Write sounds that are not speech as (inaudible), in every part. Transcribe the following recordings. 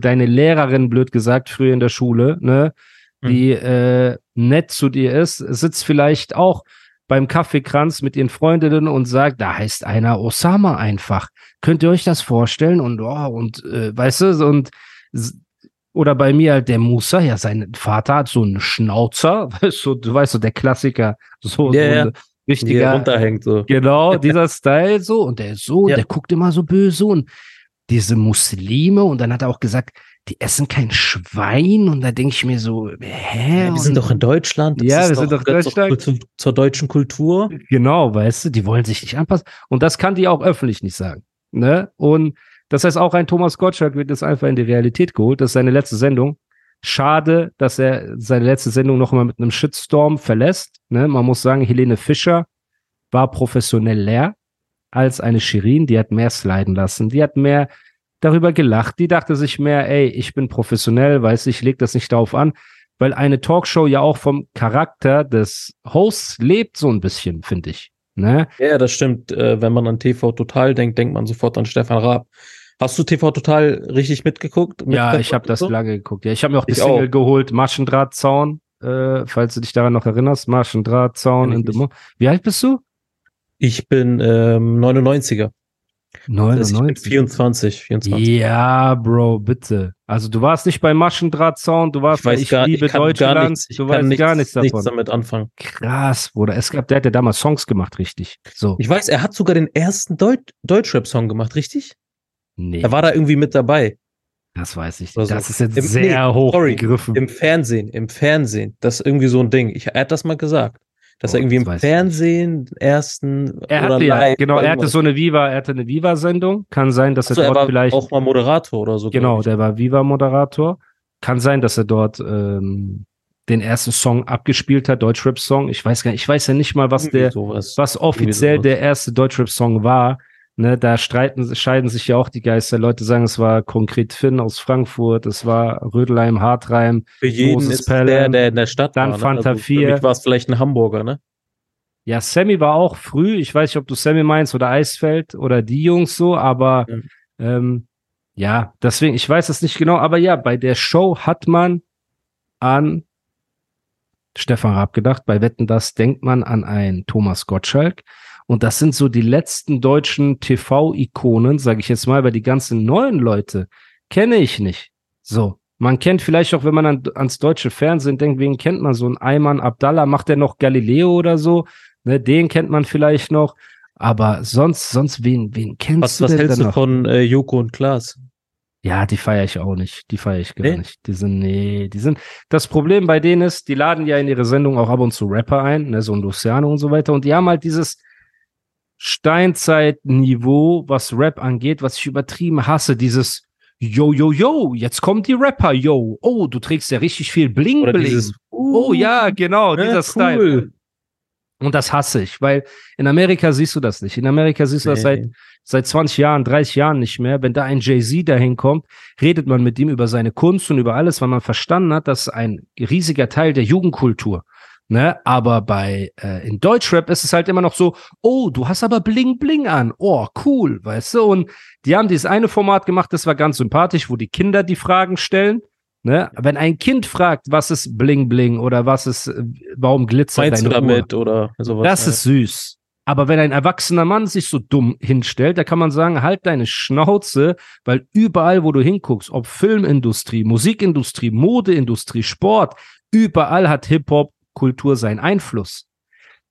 Deine Lehrerin, blöd gesagt, früher in der Schule, ne, die äh, nett zu dir ist, sitzt vielleicht auch beim Kaffeekranz mit ihren Freundinnen und sagt, da heißt einer Osama einfach. Könnt ihr euch das vorstellen? Und oh, und äh, weißt du, und oder bei mir halt der Musa, ja, sein Vater hat so einen Schnauzer, (laughs) weißt du, du weißt so, der Klassiker, so, Ja, so richtiger, runterhängt so. genau, (laughs) dieser Style so, und der ist so, Ja. der guckt immer so böse und diese Muslime, und dann hat er auch gesagt, die essen kein Schwein, und da denke ich mir so, hä? Ja, wir sind doch in Deutschland. Ja, wir sind doch in Deutschland. Zur, zur deutschen Kultur. Genau, weißt du, die wollen sich nicht anpassen. Und das kann die auch öffentlich nicht sagen. Ne? Und das heißt, auch ein Thomas Gottschalk wird jetzt einfach in die Realität geholt. Das ist seine letzte Sendung. Schade, dass er seine letzte Sendung noch mal mit einem Shitstorm verlässt. Ne? Man muss sagen, Helene Fischer war professioneller als eine Shirin. Die hat mehr sliden lassen. Die hat mehr darüber gelacht. Die dachte sich mehr, ey, ich bin professionell, weiß ich, leg das nicht darauf an. Weil eine Talkshow ja auch vom Charakter des Hosts lebt so ein bisschen, finde ich. Ne? Ja, das stimmt. Äh, wenn man an TV Total denkt, denkt man sofort an Stefan Raab. Hast du TV Total richtig mitgeguckt? Ja, Mitverfolgt ich habe das so? lange geguckt. Ja, ich habe mir auch die Ich Single auch. geholt, Maschendrahtzaun, äh, falls du dich daran noch erinnerst. Maschendrahtzaun in Wie alt bist du? Ich bin ähm, 99er. Das heißt, ich bin 99. 24, 24. Ja, Bro, bitte. Also du warst nicht bei Maschendrahtzaun, du warst Ich bei weiß Ich gar, liebe ich Deutschland, gar nichts, ich du weißt nichts, gar nichts davon. nichts damit anfangen. Krass, Bruder. Es gab, der hat ja damals Songs gemacht, richtig. So. Ich weiß, er hat sogar den ersten Deut Deutschrap-Song gemacht, richtig? nee, Er war da irgendwie mit dabei. das weiß ich nicht. so. Das ist jetzt Im- sehr nee, hoch sorry, gegriffen. Im Fernsehen, im Fernsehen. Das ist irgendwie so ein Ding. Ich, er hat das mal gesagt. Dass Oh, er irgendwie im. Fernsehen ersten Er oder hatte ja, live genau, er hatte so eine Viva, er hatte eine Viva-Sendung. Kann sein, dass Achso, er er dort war vielleicht auch mal Moderator oder so. Genau, der war Viva-Moderator. Kann sein, dass er dort ähm, den ersten Song abgespielt hat, Deutschrap-Song. Ich weiß gar nicht, ich weiß ja nicht mal, was Irgendwie der, sowas. was offiziell sowas. der erste Deutschrap-Song war. Ne, da streiten, scheiden sich ja auch die Geister. Leute sagen, es war konkret Finn aus Frankfurt, es war Rödelheim, Hartreim. Für jeden Moses ist der, Pelham, der in der Stadt dann war. Fanta also für 4. mich war es vielleicht ein Hamburger, ne? Ja, Sammy war auch früh. Ich weiß nicht, ob du Sammy meinst oder Eisfeld oder die Jungs so, aber Ja. ähm, ja, deswegen, ich weiß es nicht genau, aber ja, bei der Show hat man an Stefan Raab gedacht. Bei Wetten, das denkt man an einen Thomas Gottschalk. Und das sind so die letzten deutschen TV-Ikonen, sage ich jetzt mal, weil die ganzen neuen Leute kenne ich nicht. So. Man kennt vielleicht auch, wenn man an, ans deutsche Fernsehen denkt, wen kennt man so? Ein Ayman Abdallah, macht der noch Galileo oder so? Ne, den kennt man vielleicht noch. Aber sonst, sonst, wen, wen kennst Was, du was denn hältst da du noch? von äh, Joko und Klaas? Ja, die feiere ich auch nicht. Die feiere ich gar Nee? nicht. Die sind, nee, die sind. Das Problem bei denen ist, die laden ja in ihre Sendung auch ab und zu Rapper ein, ne, so ein Luciano und so weiter. Und die haben halt dieses Steinzeit-Niveau, was Rap angeht, was ich übertrieben hasse. Dieses Yo, yo, yo, jetzt kommt die Rapper, yo. Oh, du trägst ja richtig viel Bling, Oder Bling. dieses, oh ja, genau, Ja, dieser Style. cool. Und das hasse ich, weil in Amerika siehst du das nicht. In Amerika siehst du das seit Nee. seit 20 Jahren, 30 Jahren nicht mehr. Wenn da ein Jay-Z dahin kommt, redet man mit ihm über seine Kunst und über alles, weil man verstanden hat, das ist ein riesiger Teil der Jugendkultur. Ne? Aber bei äh, in Deutschrap ist es halt immer noch so, oh, du hast aber Bling Bling an. Oh, cool, weißt du? Und die haben dieses eine Format gemacht, das war ganz sympathisch, wo die Kinder die Fragen stellen. Ne? Wenn ein Kind fragt, was ist Bling Bling oder was ist, äh, warum glitzert Meinst du deine Uhr? damit oder sowas? Das ist süß. Aber wenn ein erwachsener Mann sich so dumm hinstellt, da kann man sagen, halt deine Schnauze, weil überall, wo du hinguckst, ob Filmindustrie, Musikindustrie, Modeindustrie, Sport, überall hat Hip-Hop-Kultur seinen Einfluss.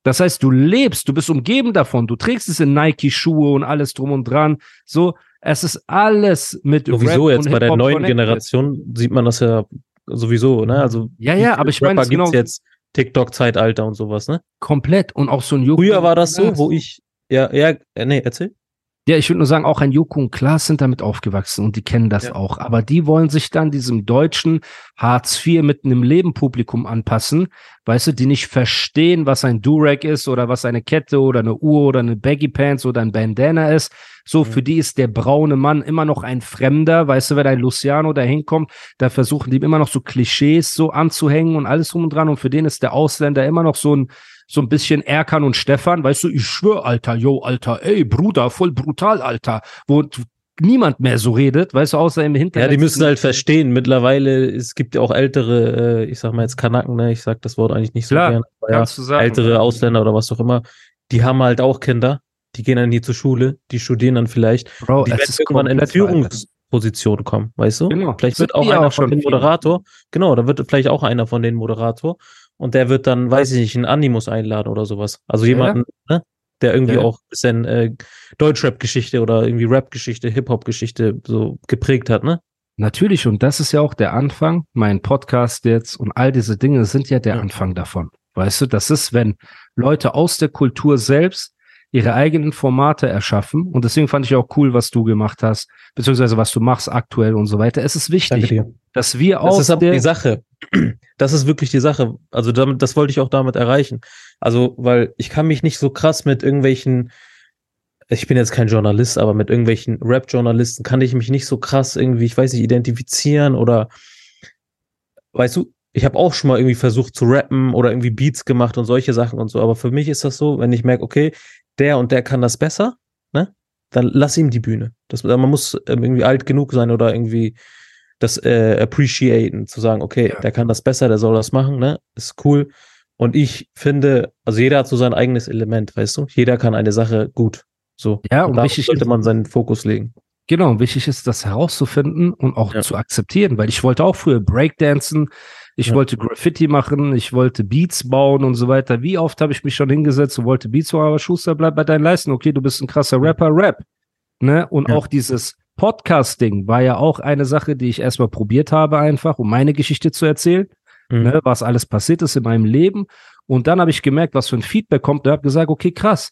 Das heißt, du lebst, du bist umgeben davon, du trägst es in Nike-Schuhe und alles drum und dran. So, es ist alles mit Sowieso Rap jetzt bei der neuen connected. Generation sieht man das ja sowieso, ne? Also Ja, ja, aber ich meine, es genau jetzt TikTok-Zeitalter und sowas, ne? komplett und auch so ein Joko Früher war das so, wo ich, ja, ja, äh, nee, erzähl. Ja, ich würde nur sagen, auch ein Joko und Klaas sind damit aufgewachsen und die kennen das Ja. auch. Aber die wollen sich dann diesem deutschen Hartz IV mitten im Leben Publikum anpassen, weißt du, die nicht verstehen, was ein Durag ist oder was eine Kette oder eine Uhr oder eine Baggy Pants oder ein Bandana ist. So, Mhm. für die ist der braune Mann immer noch ein Fremder. Weißt du, wenn ein Luciano da hinkommt, da versuchen die immer noch so Klischees so anzuhängen und alles drum und dran. Und für den ist der Ausländer immer noch so ein, so ein bisschen Erkan und Stefan, weißt du, ich schwör, Alter, yo, Alter, ey, Bruder, voll brutal, Alter, wo niemand mehr so redet, weißt du, außer im Ja, Hintergrund. die müssen halt verstehen. Mittlerweile, es gibt ja auch ältere, äh, ich sag mal jetzt Kanaken, ne? Ich sag das Wort eigentlich nicht so Klar, gerne. ja, ältere Ausländer oder was auch immer, die haben halt auch Kinder. Die gehen dann hier zur Schule, die studieren dann vielleicht. Bro, die werden irgendwann in. Führungspositionen kommen, weißt du? Genau. Vielleicht Sind wird auch die ja einer auch von den. Moderator, genau, da wird vielleicht auch einer von den Moderator und der wird dann, weiß ich nicht, einen Animus einladen oder sowas. Also Ja, jemanden, ne, der irgendwie Ja. auch ein bisschen äh, Deutschrap-Geschichte oder irgendwie Rap-Geschichte, Hip-Hop-Geschichte so geprägt hat, ne? Natürlich, und das ist ja auch der Anfang, mein Podcast jetzt und all diese Dinge sind ja der Ja. Anfang davon. Weißt du, das ist, wenn Leute aus der Kultur selbst ihre eigenen Formate erschaffen. Und deswegen fand ich auch cool, was du gemacht hast, beziehungsweise was du machst aktuell und so weiter. Es ist wichtig, dass wir Das aus ist aber der, die Sache. Das ist wirklich die Sache. Also damit, das wollte ich auch damit erreichen. Also, weil ich kann mich nicht so krass mit irgendwelchen, ich bin jetzt kein Journalist, aber mit irgendwelchen Rap-Journalisten kann ich mich nicht so krass irgendwie, ich weiß nicht, identifizieren oder weißt du, ich habe auch schon mal irgendwie versucht zu rappen oder irgendwie Beats gemacht und solche Sachen und so. Aber für mich ist das so, wenn ich merke, okay, der und der kann das besser, ne? Dann lass ihm die Bühne. Das, man muss ähm, irgendwie alt genug sein oder irgendwie das äh, appreciaten, zu sagen, okay, Ja. der kann das besser, der soll das machen, ne? Ist cool. Und ich finde, also jeder hat so sein eigenes Element, weißt du? Jeder kann eine Sache gut. So. Ja, und da wichtig sollte man seinen Fokus legen. Genau, und wichtig ist, das herauszufinden und auch Ja. zu akzeptieren, weil ich wollte auch früher Breakdancen, ich Ja. wollte Graffiti machen, ich wollte Beats bauen und so weiter. Wie oft habe ich mich schon hingesetzt und wollte Beats machen, aber Schuster, bleib bei deinen Leisten. Okay, du bist ein krasser Rapper, Rap. Ne? Und Ja. auch dieses Podcasting war ja auch eine Sache, die ich erstmal probiert habe, einfach, um meine Geschichte zu erzählen, Mhm. ne? was alles passiert ist in meinem Leben. Und dann habe ich gemerkt, was für ein Feedback kommt und habe gesagt, okay, krass.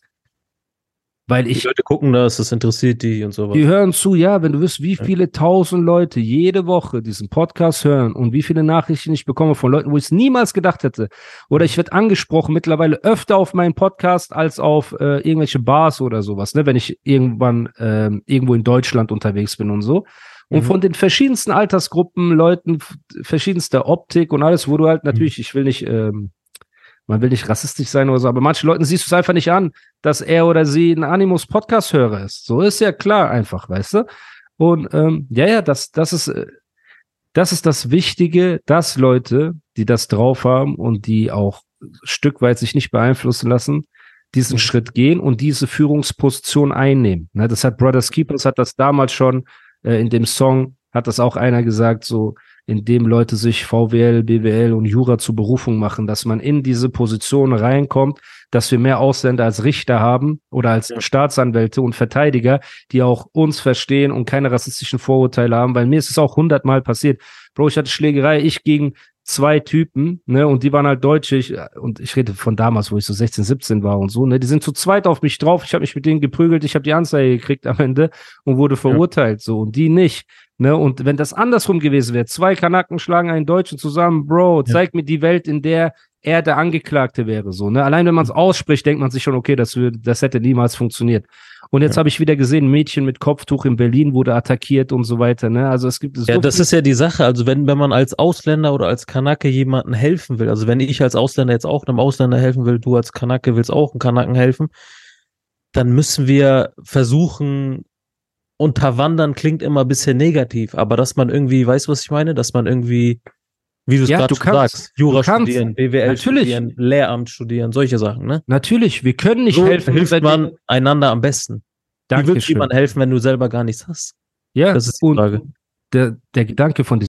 Weil Die ich Leute gucken das, das interessiert die und sowas. die hören zu, ja, wenn du wüsst, wie viele tausend Leute jede Woche diesen Podcast hören und wie viele Nachrichten ich bekomme von Leuten, wo ich es niemals gedacht hätte. Oder ich werde angesprochen mittlerweile öfter auf meinen Podcast als auf äh, irgendwelche Bars oder sowas, ne, wenn ich irgendwann ähm, irgendwo in Deutschland unterwegs bin und so. Und Mhm. von den verschiedensten Altersgruppen, Leuten, verschiedenster Optik und alles, wo du Mhm. halt natürlich, ich will nicht, ähm, man will nicht rassistisch sein oder so, aber manchen Leuten siehst du es einfach nicht an, dass er oder sie ein Animus-Podcast-Hörer ist. So ist ja klar einfach, weißt du? Und ähm, ja, ja, das, das ist, äh, das ist das Wichtige, dass Leute, die das drauf haben und die auch Stück weit sich nicht beeinflussen lassen, diesen Mhm. Schritt gehen und diese Führungsposition einnehmen. Ne, das hat Brothers Keepers hat das damals schon äh, in dem Song hat das auch einer gesagt, so in dem Leute sich VWL, BWL und Jura zur Berufung machen, dass man in diese Position reinkommt, dass wir mehr Ausländer als Richter haben oder als Ja. Staatsanwälte und Verteidiger, die auch uns verstehen und keine rassistischen Vorurteile haben, weil mir ist es auch hundertmal passiert. Bro, ich hatte Schlägerei, ich gegen zwei Typen, ne, und die waren halt Deutsche, ich, und ich rede von damals, wo ich so 16, 17 war und so, ne, die sind zu zweit auf mich drauf, ich habe mich mit denen geprügelt, ich habe die Anzeige gekriegt am Ende und wurde verurteilt, so, und die nicht, ne, und wenn das andersrum gewesen wäre, zwei Kanaken schlagen einen Deutschen zusammen, Bro, Ja. zeig mir die Welt, in der er der Angeklagte wäre, so, ne, allein wenn man es ausspricht, denkt man sich schon, okay, das würde, das hätte niemals funktioniert. Und jetzt Ja. habe ich wieder gesehen, ein Mädchen mit Kopftuch in Berlin wurde attackiert und so weiter, ne, also es gibt so Ja, das ist ja die Sache. Also wenn, wenn man als Ausländer oder als Kanake jemandem helfen will, also wenn ich als Ausländer jetzt auch einem Ausländer helfen will, du als Kanake willst auch einem Kanaken helfen, dann müssen wir versuchen, unterwandern klingt immer ein bisschen negativ, aber dass man irgendwie, weißt du, was ich meine? Dass man irgendwie, wie du es Ja, gerade du schon kannst. sagst, Jura studieren, BWL Natürlich. studieren, Lehramt studieren, solche Sachen, ne? Natürlich, wir können nicht so helfen. hilft man wir- einander am besten. Wie willst du Dankeschön. jemandem helfen, wenn du selber gar nichts hast? Ja, Das ist die und Frage. Der, der Gedanke von diesem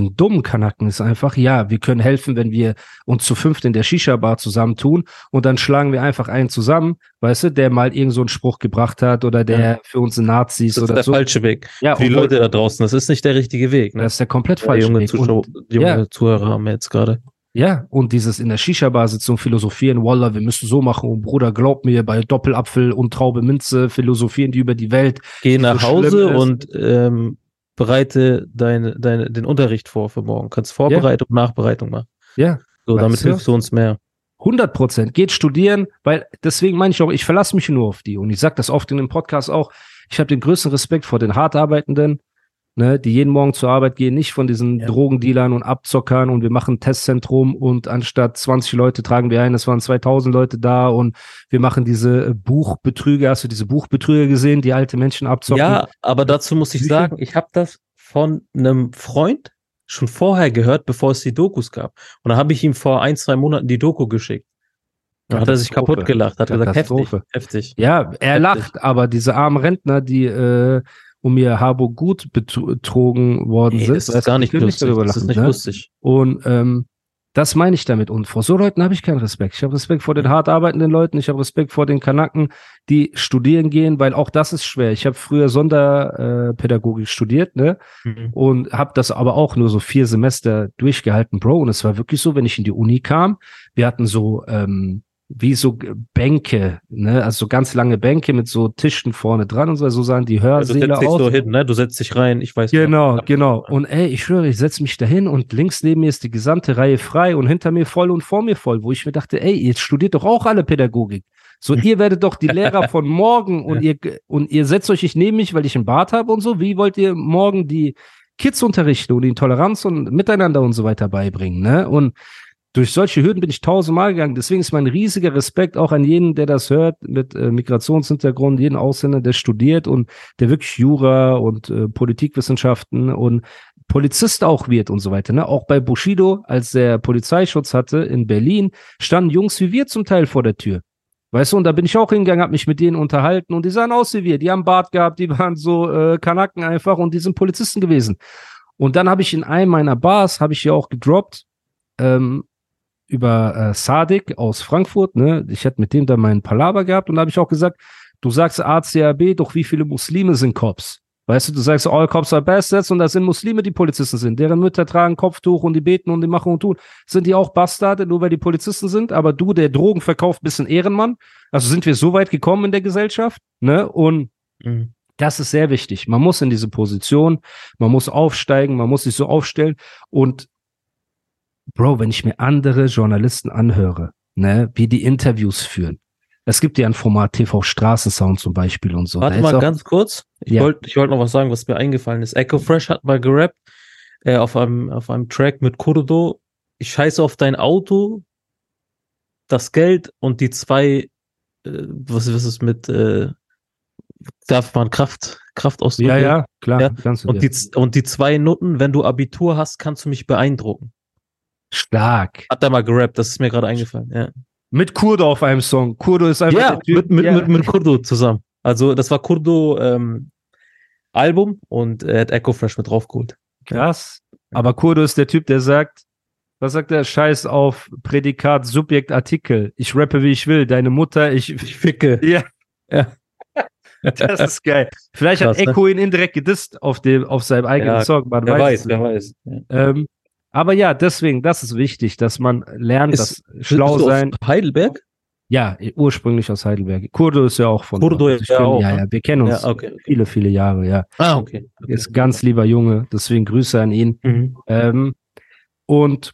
diesen dummen Kanaken ist einfach, ja, wir können helfen, wenn wir uns zu fünft in der Shisha-Bar zusammentun und dann schlagen wir einfach einen zusammen, weißt du, der mal irgend so einen Spruch gebracht hat oder der Ja. für uns Nazis Das ist oder der so. falsche Weg. Ja, Für die Leute da draußen, das ist nicht der richtige Weg. Ne? Das ist der komplett Ja, falsche junge Weg. Zuschauer, Und, junge ja. Zuhörer haben wir jetzt gerade. ja, und dieses in der Shisha-Bar-Sitzung philosophieren, Wallah, wir müssen so machen und Bruder, glaub mir, bei Doppelapfel und Traube Minze philosophieren die über die Welt. Geh so nach schlimm Hause und ähm, bereite deine, deine, den Unterricht vor für morgen. Kannst Vorbereitung, Nachbereitung machen. Ja, So, Weißt damit hilfst du uns mehr. 100 Prozent. Geht studieren, weil deswegen meine ich auch, ich verlasse mich nur auf die. Und ich sage das oft in dem Podcast auch. Ich habe den größten Respekt vor den hart arbeitenden, ne, die jeden Morgen zur Arbeit gehen, nicht von diesen Ja. Drogendealern und Abzockern und wir machen ein Testzentrum und anstatt 20 Leute tragen wir ein, es waren 2000 Leute da und wir machen diese äh, Buchbetrüger. Hast du diese Buchbetrüger gesehen, die alte Menschen abzocken? Ja, aber dazu muss ich sagen, ich habe das von einem Freund schon vorher gehört, bevor es die Dokus gab. Und dann habe ich ihm vor ein, zwei Monaten die Doku geschickt. Dann hat er sich kaputt gelacht, hat gesagt, heftig, heftig. Ja, er Heftig. lacht, aber diese armen Rentner, die äh, um ihr Harburg gut betrogen worden Nee, sind, das ist gar nicht lustig. darüber Das ist nicht ne? lustig. Und ähm, das meine ich damit. Und vor so Leuten habe ich keinen Respekt. Ich habe Respekt vor den hart arbeitenden Leuten. Ich habe Respekt vor den Kanaken, die studieren gehen, weil auch das ist schwer. Ich habe früher Sonderpädagogik äh, studiert, ne? Mhm. und habe das aber auch nur so vier Semester durchgehalten, Bro. Und es war wirklich so, wenn ich in die Uni kam, wir hatten so ähm, wie so Bänke, ne, also so ganz lange Bänke mit so Tischen vorne dran und so, so sahen die Ja, du Hörsäle setzt dich so hin, ne? Du setzt dich rein, ich weiß Genau, noch. genau. Und ey, ich schwöre, ich setze mich dahin und links neben mir ist die gesamte Reihe frei und hinter mir voll und vor mir voll, wo ich mir dachte, ey, ihr studiert doch auch alle Pädagogik. So, ihr werdet doch die Lehrer von (laughs) morgen und ihr und ihr setzt euch nicht neben mich, weil ich einen Bart habe und so. Wie wollt ihr morgen die Kids unterrichten und ihnen Toleranz und Miteinander und so weiter beibringen, ne? Und durch solche Hürden bin ich tausendmal gegangen. Deswegen ist mein riesiger Respekt auch an jeden, der das hört, mit äh, Migrationshintergrund, jeden Ausländer, der studiert und der wirklich Jura und äh, Politikwissenschaften und Polizist auch wird und so weiter. Ne? Auch bei Bushido, als der Polizeischutz hatte in Berlin, standen Jungs wie wir zum Teil vor der Tür. Weißt du, und da bin ich auch hingegangen, hab mich mit denen unterhalten und die sahen aus wie wir. Die haben Bart gehabt, die waren so äh, Kanaken einfach und die sind Polizisten gewesen. Und dann habe ich in einem meiner Bars, habe ich hier auch gedroppt, ähm, über äh, Sadik aus Frankfurt, ne? Ich hätte mit dem da meinen Palaver gehabt und da habe ich auch gesagt, du sagst ACAB, doch wie viele Muslime sind Cops? Weißt du, du sagst, all Cops are bastards und das sind Muslime, die Polizisten sind. Deren Mütter tragen Kopftuch und die beten und die machen und tun. Sind die auch Bastarde, nur weil die Polizisten sind? Aber du, der Drogen verkauft, bist ein Ehrenmann. Also sind wir so weit gekommen in der Gesellschaft, ne? Und Mhm. das ist sehr wichtig. Man muss in diese Position, man muss aufsteigen, man muss sich so aufstellen. Und Bro, wenn ich mir andere Journalisten anhöre, ne, wie die Interviews führen. Es gibt ja ein Format TV Straßensound zum Beispiel und so. Warte mal auch- ganz kurz. Ich Ja. wollte ich wollte noch was sagen, was mir eingefallen ist. Echo Fresh hat mal gerappt äh, auf einem auf einem Track mit Kurdo. Ich scheiße auf dein Auto, das Geld und die zwei äh, was was ist mit äh, darf man Kraft Kraft ausdrücken? Ja, ja, klar. Ja, Und die und die zwei Nutten, wenn du Abitur hast, kannst du mich beeindrucken. Stark. Hat er mal gerappt, das ist mir gerade eingefallen. Ja, Mit Kurdo auf einem Song. Kurdo ist einfach ja der Typ. mit, mit, ja. mit, mit Kurdo zusammen. Also das war Kurdo ähm, Album und er hat Echo Fresh mit draufgeholt. Krass. Aber Kurdo ist der Typ, der sagt, was sagt der Scheiß auf Prädikat, Subjekt, Artikel. Ich rappe, wie ich will. Deine Mutter, ich, Ich ficke. ja. Ja. (laughs) Das ist geil. Vielleicht Krass, hat ne? Echo ihn indirekt gedisst auf, dem, auf seinem eigenen Ja, Song. Man Wer weiß, wer weiß. Ja. nicht. Ähm, aber ja, deswegen, das ist wichtig, dass man lernt, Ist- dass schlau Bist du aus sein. Heidelberg? Ja, ursprünglich aus Heidelberg. Kurdo ist ja auch von Kurdo ja auch, ja, ne? ja, wir kennen uns Ja, okay. viele, viele Jahre, ja. Ah, okay. okay. Ist ganz lieber Junge, deswegen Grüße an ihn. Mhm. Ähm, und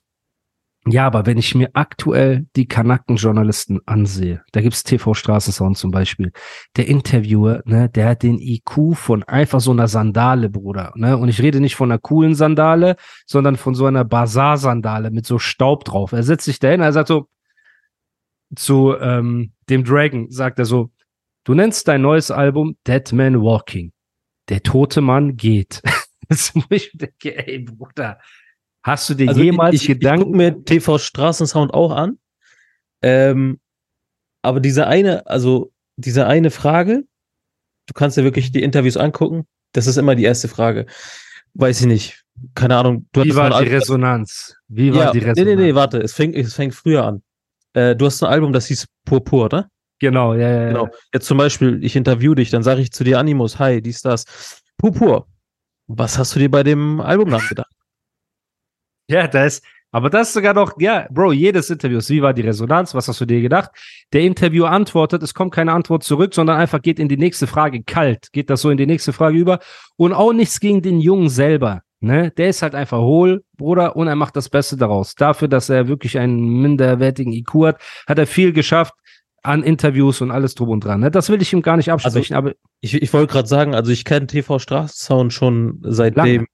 ja, aber wenn ich mir aktuell die Kanaken-Journalisten ansehe, da gibt's TV Straßensound zum Beispiel, der Interviewer, ne, der hat den IQ von einfach so einer Sandale, Bruder. Ne? Und ich rede nicht von einer coolen Sandale, sondern von so einer Bazar-Sandale mit so Staub drauf. Er setzt sich dahin, er sagt so zu ähm, dem Dragon, sagt er so, du nennst dein neues Album Dead Man Walking. Der tote Mann geht. (laughs) Das wo ich denke, ey, Bruder, hast du dir Also jemals ich, ich, Gedanken? Ich guck mir TV Straßensound auch an. Ähm, aber diese eine, also diese eine Frage, du kannst dir wirklich die Interviews angucken. Das ist immer die erste Frage. Weiß ich nicht. Keine Ahnung. Wie war die Album- Resonanz? Wie war ja, die nee, Resonanz? nee, nee, warte. Es fängt, es fängt früher an. Äh, du hast ein Album, das hieß Purpur, oder? Genau, ja, ja, Genau. ja. Jetzt zum Beispiel, ich interview dich, dann sage ich zu dir Animus, hi, dies, das. Purpur. Was hast du dir bei dem Albumnamen gedacht? Ja, da ist, aber das ist sogar noch, ja, Bro, jedes Interview ist, wie war die Resonanz? Was hast du dir gedacht? Der Interviewer antwortet, es kommt keine Antwort zurück, sondern einfach geht in die nächste Frage kalt, geht das so in die nächste Frage über und auch nichts gegen den Jungen selber. Ne? Der ist halt einfach hohl, Bruder, und er macht das Beste daraus. Dafür, dass er wirklich einen minderwertigen IQ hat, hat er viel geschafft an Interviews und alles drum und dran. Ne? Das will ich ihm gar nicht absprechen, aber Ich, ich wollte gerade sagen, also ich kenne TV Straßensound schon seitdem lange.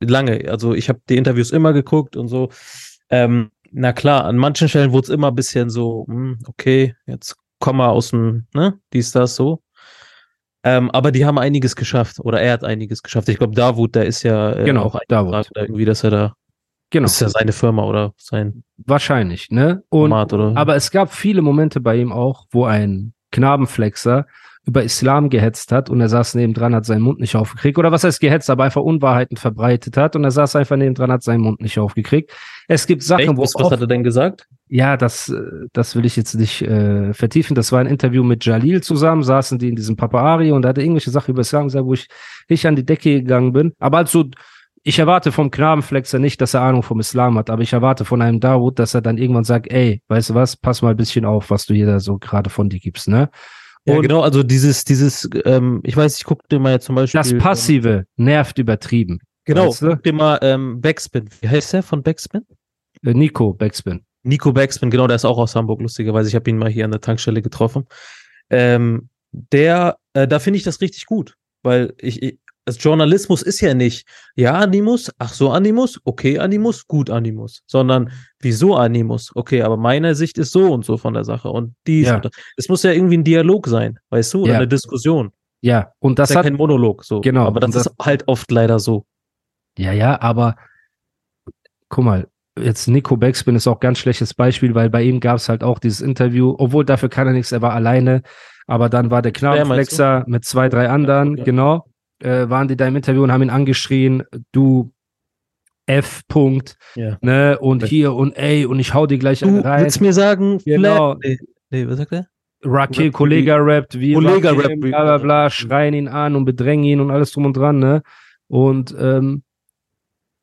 Also ich habe die Interviews immer geguckt und so. Ähm, na klar, an manchen Stellen wurde es immer ein bisschen so, hm, okay, jetzt komm mal aus dem, ne, dies, das, so. Ähm, aber die haben einiges geschafft oder er hat einiges geschafft. Ich glaube, Davut, der ist ja äh, Genau, auch Davut. irgendwie, dass er da, genau, ist ja seine Firma oder sein wahrscheinlich. Ne? Und Format oder. Aber es gab viele Momente bei ihm auch, wo ein Knabenflexer über Islam gehetzt hat und er saß nebendran, hat seinen Mund nicht aufgekriegt. Oder was heißt gehetzt, aber einfach Unwahrheiten verbreitet hat und er saß einfach nebendran, hat seinen Mund nicht aufgekriegt. Es gibt Sachen, Echt? wo Was, was hat er denn gesagt? ja, das, äh, das will ich jetzt nicht äh, vertiefen. Das war ein Interview mit Jalil zusammen, saßen die in diesem Papaari und er hatte irgendwelche Sachen über Islam gesagt, wo ich nicht an die Decke gegangen bin. Aber also, ich erwarte vom Knabenflexer nicht, dass er Ahnung vom Islam hat, aber ich erwarte von einem Dawood, dass er dann irgendwann sagt, ey, weißt du was, pass mal ein bisschen auf, was du hier da so gerade von dir gibst, ne? Ja, genau, also dieses, dieses, ähm, ich weiß, ich guck dir mal jetzt zum Beispiel. das ähm, Passive nervt übertrieben. Genau, Weißt du? guck dir mal ähm, Backspin. Wie heißt der von Backspin? Äh, Nico Backspin. Nico Backspin, genau, der ist auch aus Hamburg, lustigerweise. Ich habe ihn mal hier an der Tankstelle getroffen. Ähm, der, äh, da finde ich das richtig gut, weil ich, ich, das Journalismus ist ja nicht, ja, Animus, ach so, Animus, okay, Animus, gut, Animus, sondern wieso Animus? Okay, aber meine Sicht ist so und so von der Sache und dies Ja. und. Es muss ja irgendwie ein Dialog sein, weißt du, oder Ja. eine Diskussion. Ja, und Das das ist ja hat kein Monolog, so. Genau, Aber das, das- ist halt oft leider so. Ja, ja, aber guck mal, jetzt Nico Backspin ist auch ein ganz schlechtes Beispiel, weil bei ihm gab es halt auch dieses Interview, obwohl dafür kann er nichts, er war alleine, aber dann war der Knabenflexer mit zwei, drei anderen, Ja. genau, äh, waren die da im Interview und haben ihn angeschrien, du F. -Punkt, Ja. ne, und Ja. hier und ey, und ich hau dir gleich Du rein. willst mir sagen, Genau. Nee, nee, was sagt er? Rakil Rap- Kollega rappt, wie Kollega Rakim, rappt, wie- bla bla bla, schreien ihn an und bedrängen ihn und alles drum und dran, ne? Und ähm,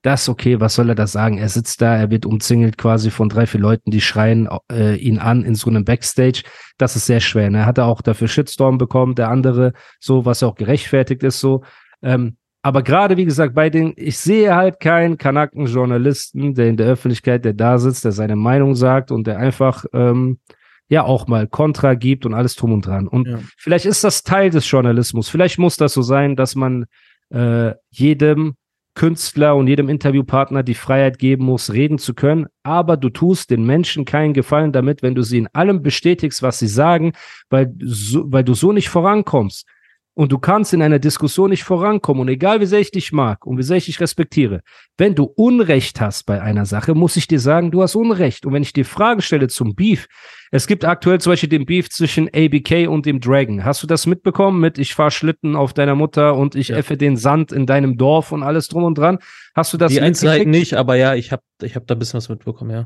das okay, was soll er da sagen? Er sitzt da, er wird umzingelt quasi von drei, vier Leuten, die schreien äh, ihn an in so einem Backstage. Das ist sehr schwer. Ne? Er hat auch dafür Shitstorm bekommen, der andere, so, was auch gerechtfertigt ist, so. Ähm, aber gerade, wie gesagt, bei den, ich sehe halt keinen Kanaken-Journalisten, der in der Öffentlichkeit, der da sitzt, der seine Meinung sagt und der einfach ähm, ja auch mal Kontra gibt und alles drum und dran. Und Ja. vielleicht ist das Teil des Journalismus. Vielleicht muss das so sein, dass man äh, jedem Künstler und jedem Interviewpartner die Freiheit geben muss, reden zu können. Aber du tust den Menschen keinen Gefallen damit, wenn du sie in allem bestätigst, was sie sagen, weil, so, weil du so nicht vorankommst. Und du kannst in einer Diskussion nicht vorankommen. Und egal wie sehr ich dich mag und wie sehr ich dich respektiere, wenn du Unrecht hast bei einer Sache, muss ich dir sagen, du hast Unrecht. Und wenn ich dir Fragen stelle zum Beef, es gibt aktuell zum Beispiel den Beef zwischen ABK und dem Dragon. Hast du das mitbekommen mit ich fahr Schlitten auf deiner Mutter und ich Ja. effe den Sand in deinem Dorf und alles drum und dran? Hast du das Die Einzelheiten nicht, aber ja, ich habe ich hab da ein bisschen was mitbekommen, ja.